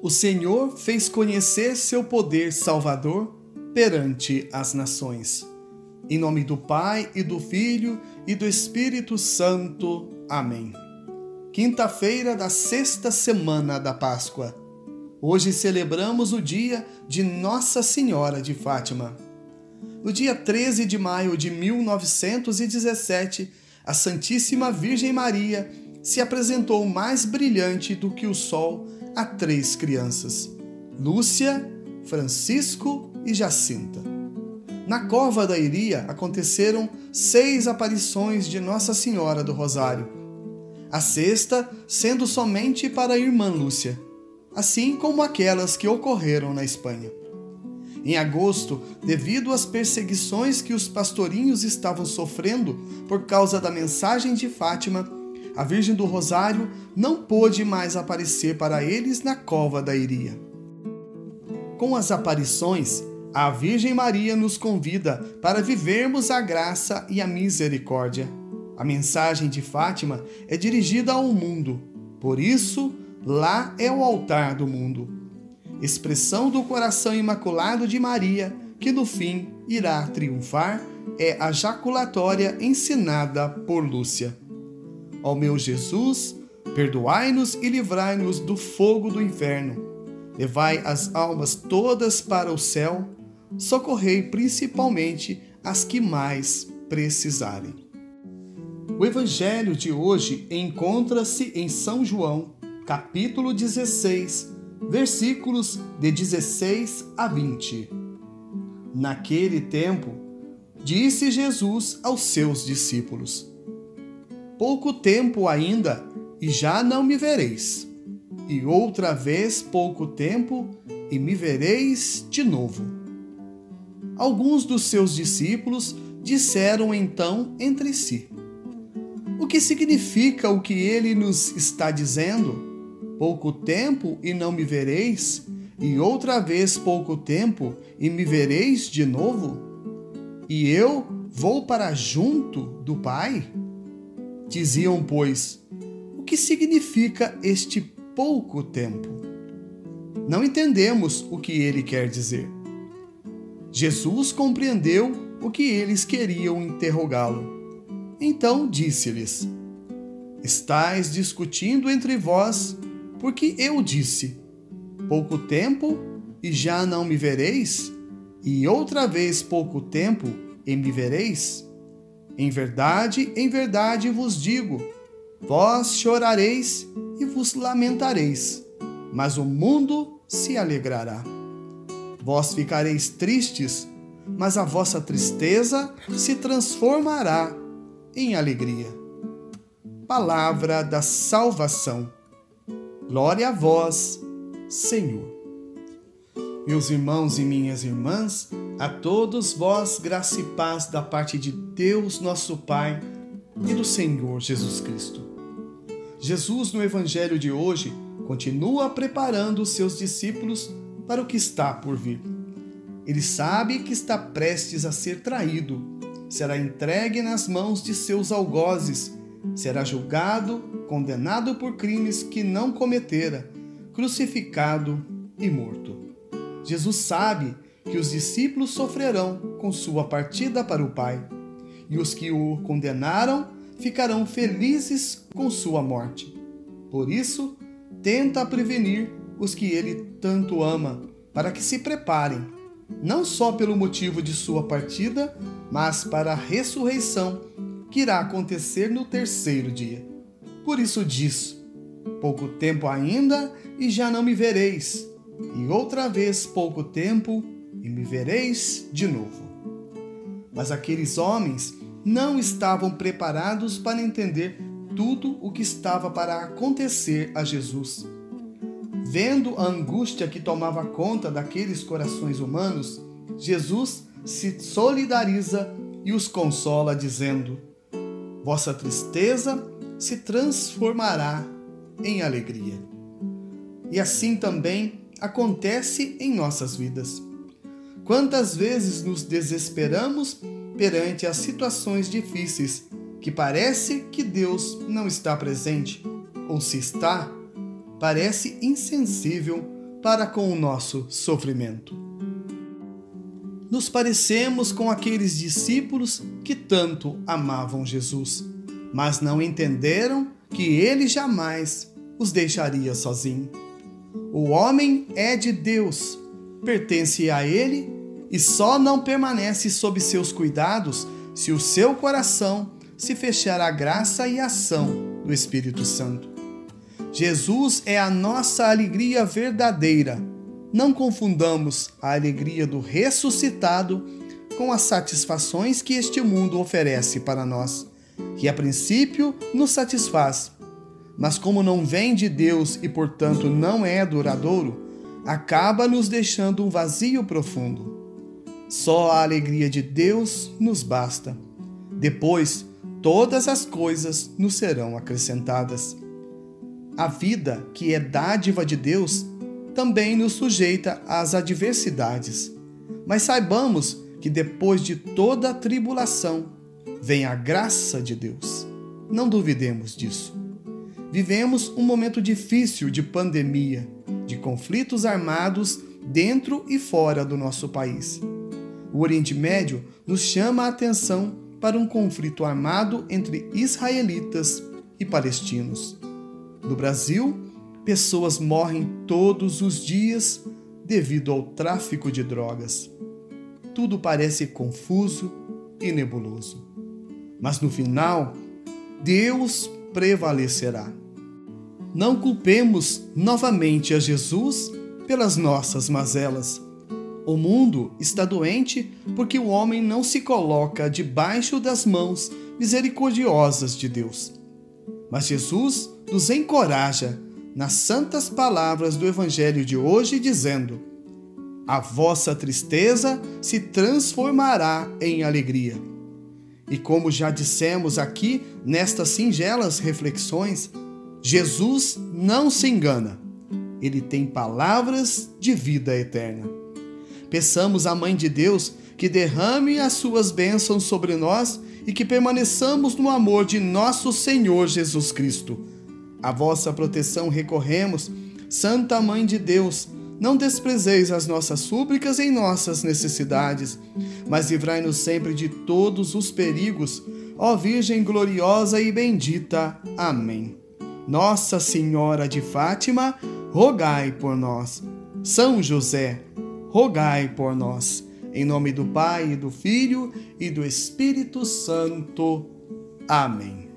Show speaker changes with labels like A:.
A: O Senhor fez conhecer seu poder salvador perante as nações. Em nome do Pai e do Filho e do Espírito Santo. Amém. Quinta-feira da sexta semana da Páscoa. Hoje celebramos o dia de Nossa Senhora de Fátima. No dia 13 de maio de 1917, a Santíssima Virgem Maria se apresentou mais brilhante do que o sol a três crianças: Lúcia, Francisco e Jacinta. Na cova da Iria aconteceram seis aparições de Nossa Senhora do Rosário, a sexta sendo somente para a irmã Lúcia, assim como aquelas que ocorreram na Espanha. Em agosto, devido às perseguições que os pastorinhos estavam sofrendo por causa da mensagem de Fátima, a Virgem do Rosário não pôde mais aparecer para eles na cova da Iria. Com as aparições, a Virgem Maria nos convida para vivermos a graça e a misericórdia. A mensagem de Fátima é dirigida ao mundo, por isso, lá é o altar do mundo. Expressão do coração imaculado de Maria, que no fim irá triunfar, é a jaculatória ensinada por Lúcia. Ó meu Jesus, perdoai-nos e livrai-nos do fogo do inferno. Levai as almas todas para o céu, socorrei principalmente as que mais precisarem. O evangelho de hoje encontra-se em São João, capítulo 16, versículos de 16 a 20. Naquele tempo, disse Jesus aos seus discípulos: pouco tempo ainda e já não me vereis. E outra vez pouco tempo e me vereis de novo. Alguns dos seus discípulos disseram então entre si: O que significa o que ele nos está dizendo? Pouco tempo e não me vereis, e outra vez pouco tempo e me vereis de novo? E eu vou para junto do Pai? Diziam, pois, o que significa este pouco tempo? Não entendemos o que ele quer dizer. Jesus compreendeu o que eles queriam interrogá-lo. Então disse-lhes: Estais discutindo entre vós, porque eu disse: Pouco tempo e já não me vereis? E outra vez pouco tempo e me vereis? Em verdade, em verdade vos digo: vós chorareis e vos lamentareis, mas o mundo se alegrará. Vós ficareis tristes, mas a vossa tristeza se transformará em alegria. Palavra da salvação. Glória a vós, Senhor. Meus irmãos e minhas irmãs, a todos vós graça e paz da parte de Deus, nosso Pai, e do Senhor Jesus Cristo. Jesus, no Evangelho de hoje, continua preparando os seus discípulos para o que está por vir. Ele sabe que está prestes a ser traído, será entregue nas mãos de seus algozes, será julgado, condenado por crimes que não cometera, crucificado e morto. Jesus sabe que os discípulos sofrerão com sua partida para o Pai, e os que o condenaram ficarão felizes com sua morte. Por isso, tenta prevenir os que ele tanto ama, para que se preparem, não só pelo motivo de sua partida, mas para a ressurreição que irá acontecer no terceiro dia. Por isso diz: Pouco tempo ainda e já não me vereis e outra vez pouco tempo, e me vereis de novo. Mas aqueles homens não estavam preparados para entender tudo o que estava para acontecer a Jesus. Vendo a angústia que tomava conta daqueles corações humanos, Jesus se solidariza e os consola, dizendo: Vossa tristeza se transformará em alegria. E assim também acontece em nossas vidas. Quantas vezes nos desesperamos perante as situações difíceis que parece que Deus não está presente, ou se está, parece insensível para com o nosso sofrimento. Nos parecemos com aqueles discípulos que tanto amavam Jesus, mas não entenderam que ele jamais os deixaria sozinho. O homem é de Deus, pertence a ele e só não permanece sob seus cuidados se o seu coração se fechar à graça e ação do Espírito Santo. Jesus é a nossa alegria verdadeira. Não confundamos a alegria do ressuscitado com as satisfações que este mundo oferece para nós, que a princípio nos satisfaz, mas como não vem de Deus e portanto não é duradouro, acaba nos deixando um vazio profundo. Só a alegria de Deus nos basta. Depois, todas as coisas nos serão acrescentadas. A vida, que é dádiva de Deus, também nos sujeita às adversidades. Mas saibamos que depois de toda a tribulação vem a graça de Deus. Não duvidemos disso. Vivemos um momento difícil de pandemia, de conflitos armados dentro e fora do nosso país. O Oriente Médio nos chama a atenção para um conflito armado entre israelitas e palestinos. No Brasil, pessoas morrem todos os dias devido ao tráfico de drogas. Tudo parece confuso e nebuloso. Mas no final, Deus prevalecerá. Não culpemos novamente a Jesus pelas nossas mazelas. O mundo está doente porque o homem não se coloca debaixo das mãos misericordiosas de Deus. Mas Jesus nos encoraja nas santas palavras do Evangelho de hoje, dizendo: A vossa tristeza se transformará em alegria. E como já dissemos aqui nestas singelas reflexões, Jesus não se engana. Ele tem palavras de vida eterna. Peçamos à Mãe de Deus que derrame as suas bênçãos sobre nós e que permaneçamos no amor de nosso Senhor Jesus Cristo. A vossa proteção recorremos, Santa Mãe de Deus. Não desprezeis as nossas súplicas em nossas necessidades, mas livrai-nos sempre de todos os perigos, ó Virgem gloriosa e bendita. Amém. Nossa Senhora de Fátima, rogai por nós. São José, rogai por nós. Em nome do Pai, e do Filho e do Espírito Santo. Amém.